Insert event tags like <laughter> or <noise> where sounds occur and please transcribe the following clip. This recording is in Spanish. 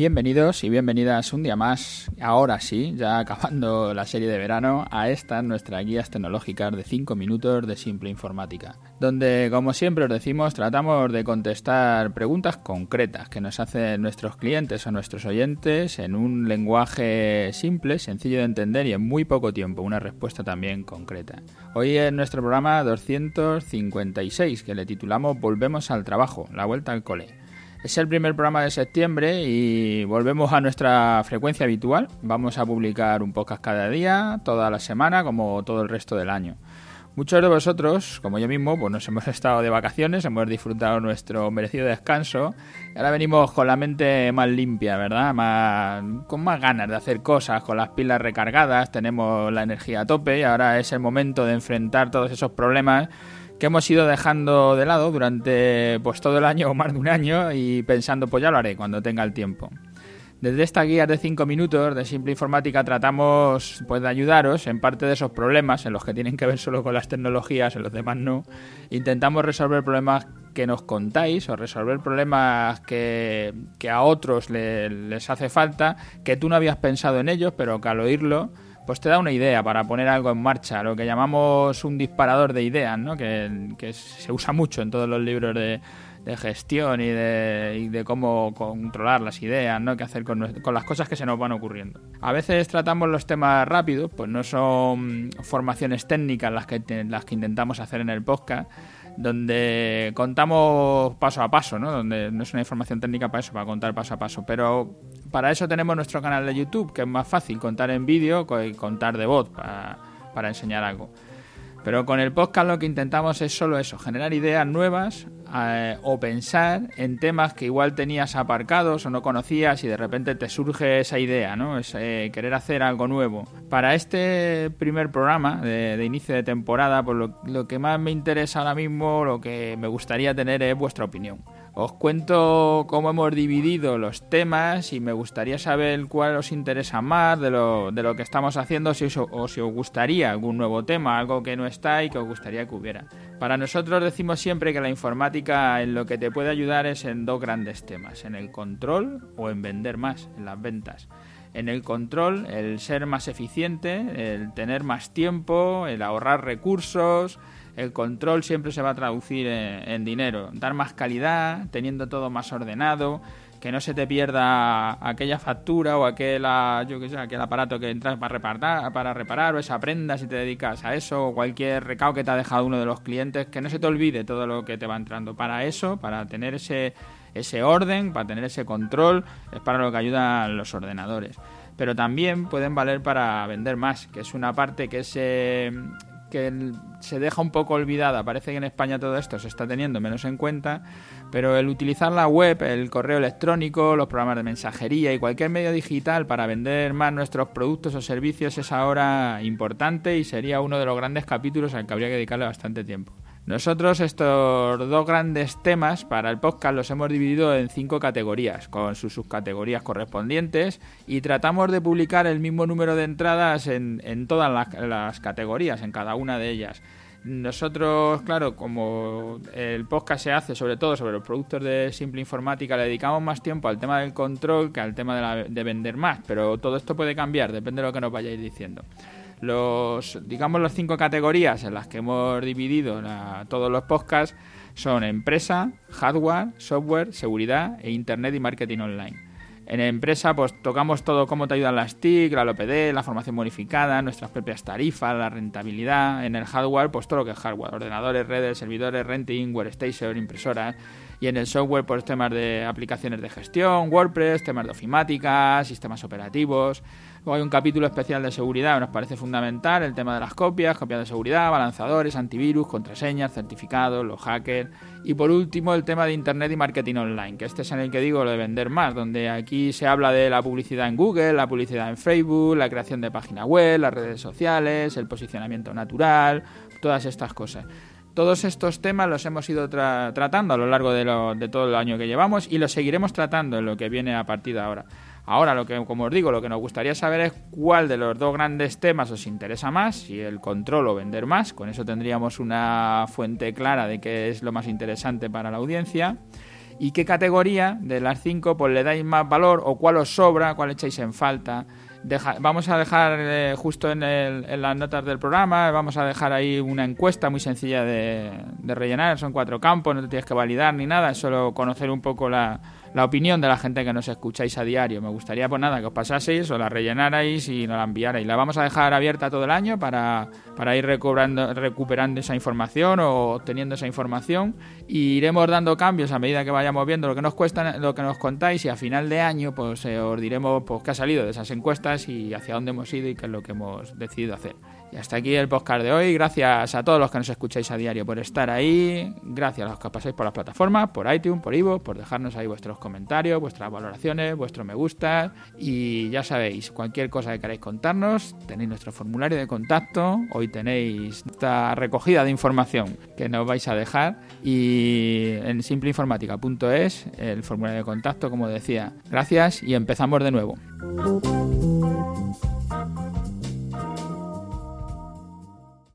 Bienvenidos y bienvenidas un día más, ahora sí, ya acabando <laughs> la serie de verano, a esta nuestra guías tecnológicas de 5 minutos de simple informática, donde como siempre os decimos tratamos de contestar preguntas concretas que nos hacen nuestros clientes o nuestros oyentes en un lenguaje simple, sencillo de entender y en muy poco tiempo, una respuesta también concreta. Hoy en nuestro programa 256 que le titulamos Volvemos al trabajo, la vuelta al cole. Es el primer programa de septiembre y volvemos a nuestra frecuencia habitual. Vamos a publicar un podcast cada día, toda la semana, como todo el resto del año. Muchos de vosotros, como yo mismo, pues nos hemos estado de vacaciones, hemos disfrutado nuestro merecido descanso y ahora venimos con la mente más limpia, ¿verdad? Con más ganas de hacer cosas, con las pilas recargadas, tenemos la energía a tope y ahora es el momento de enfrentar todos esos problemas que hemos ido dejando de lado durante pues todo el año o más de un año y pensando pues ya lo haré cuando tenga el tiempo. Desde esta guía de 5 minutos de Simple Informática tratamos pues, de ayudaros en parte de esos problemas en los que tienen que ver solo con las tecnologías, en los demás no. Intentamos resolver problemas que nos contáis o resolver problemas que, que a otros les hace falta, que tú no habías pensado en ellos, pero que al oírlo pues te da una idea para poner algo en marcha, lo que llamamos un disparador de ideas, ¿no? que, se usa mucho en todos los libros de, gestión y de, cómo controlar las ideas, ¿no? qué hacer con, las cosas que se nos van ocurriendo. A veces tratamos los temas rápidos, pues no son formaciones técnicas las que, las que intentamos hacer en el podcast, donde contamos paso a paso, ¿no? Donde no es una información técnica para eso, para contar paso a paso. Pero para eso tenemos nuestro canal de YouTube, que es más fácil contar en vídeo que contar de voz para, para enseñar algo. Pero con el podcast lo que intentamos es solo eso, generar ideas nuevas eh, o pensar en temas que igual tenías aparcados o no conocías y de repente te surge esa idea, ¿no? Es eh, querer hacer algo nuevo. Para este primer programa de, inicio de temporada, pues lo, lo que más me interesa ahora mismo, lo que me gustaría tener es vuestra opinión. Os cuento cómo hemos dividido los temas y me gustaría saber cuál os interesa más de lo, de lo que estamos haciendo si o si os gustaría algún nuevo tema, algo que no está y que os gustaría que hubiera. Para nosotros decimos siempre que la informática en lo que te puede ayudar es en dos grandes temas, en el control o en vender más, en las ventas en el control, el ser más eficiente, el tener más tiempo, el ahorrar recursos, el control siempre se va a traducir en, dinero. Dar más calidad, teniendo todo más ordenado, que no se te pierda aquella factura o aquel, ah, aquel aparato que entras para reparar, para reparar o esa prenda si te dedicas a eso o cualquier recao que te ha dejado uno de los clientes, que no se te olvide todo lo que te va entrando. Para eso, para tener ese, ese orden, para tener ese control, es para lo que ayudan los ordenadores. Pero también pueden valer para vender más, que es una parte que es, que se deja un poco olvidada. Parece que en España todo esto se está teniendo menos en cuenta, pero el utilizar la web, el correo electrónico, los programas de mensajería y cualquier medio digital para vender más nuestros productos o servicios es ahora importante y sería uno de los grandes capítulos al que habría que dedicarle bastante tiempo. Nosotros estos dos grandes temas para el podcast los hemos dividido en cinco categorías, con sus subcategorías correspondientes, y tratamos de publicar el mismo número de entradas en, todas las, categorías, en cada una de ellas. Nosotros, claro, como el podcast se hace sobre todo sobre los productos de simple informática, le dedicamos más tiempo al tema del control que al tema de, de vender más, pero todo esto puede cambiar, depende de lo que nos vayáis diciendo. Los, digamos, las cinco categorías en las que hemos dividido todos los podcasts son empresa, hardware, software, seguridad e internet y marketing online. En empresa, pues tocamos todo cómo te ayudan las TIC, la LOPD, la formación bonificada, nuestras propias tarifas, la rentabilidad. En el hardware, pues todo lo que es hardware, ordenadores, redes, servidores, renting, workstation, impresoras. Y en el software, pues temas de aplicaciones de gestión, WordPress, temas de ofimática, sistemas operativos. Luego hay un capítulo especial de seguridad, nos parece fundamental, el tema de las copias, copias de seguridad, balanzadores, antivirus, contraseñas, certificados, los hackers. Y por último, el tema de Internet y marketing online, que este es en el que digo lo de vender más, donde aquí se habla de la publicidad en Google, la publicidad en Facebook, la creación de página web, las redes sociales, el posicionamiento natural, todas estas cosas. Todos estos temas los hemos ido tratando a lo largo de, de todo el año que llevamos y los seguiremos tratando en lo que viene a partir de ahora. Ahora, lo que, como os digo, lo que nos gustaría saber es cuál de los dos grandes temas os interesa más, si el control o vender más. Con eso tendríamos una fuente clara de qué es lo más interesante para la audiencia. y qué categoría de las cinco pues le dais más valor o cuál os sobra, cuál echáis en falta vamos a dejar eh, justo en, las notas del programa, vamos a dejar ahí una encuesta muy sencilla de, de rellenar, son cuatro campos, no te tienes que validar ni nada, es solo conocer un poco la, la opinión de la gente que nos escucháis a diario. Me gustaría, pues nada, que os pasaseis o la rellenarais y nos la enviarais. La vamos a dejar abierta todo el año para, para ir recobrando, recuperando esa información o obteniendo esa información. Y iremos dando cambios a medida que vayamos viendo lo que nos cuesta, lo que nos contáis y a final de año pues eh, os diremos pues, qué ha salido de esas encuestas y hacia dónde hemos ido y qué es lo que hemos decidido hacer. Y hasta aquí el podcast de hoy. Gracias a todos los que nos escucháis a diario por estar ahí. Gracias a los que pasáis por las plataformas, por iTunes, por Ivo, por dejarnos ahí vuestros comentarios, vuestras valoraciones, vuestro me gusta. Y ya sabéis, cualquier cosa que queráis contarnos, tenéis nuestro formulario de contacto. Hoy tenéis esta recogida de información que nos vais a dejar. Y en simpleinformática.es, el formulario de contacto, como decía. Gracias y empezamos de nuevo.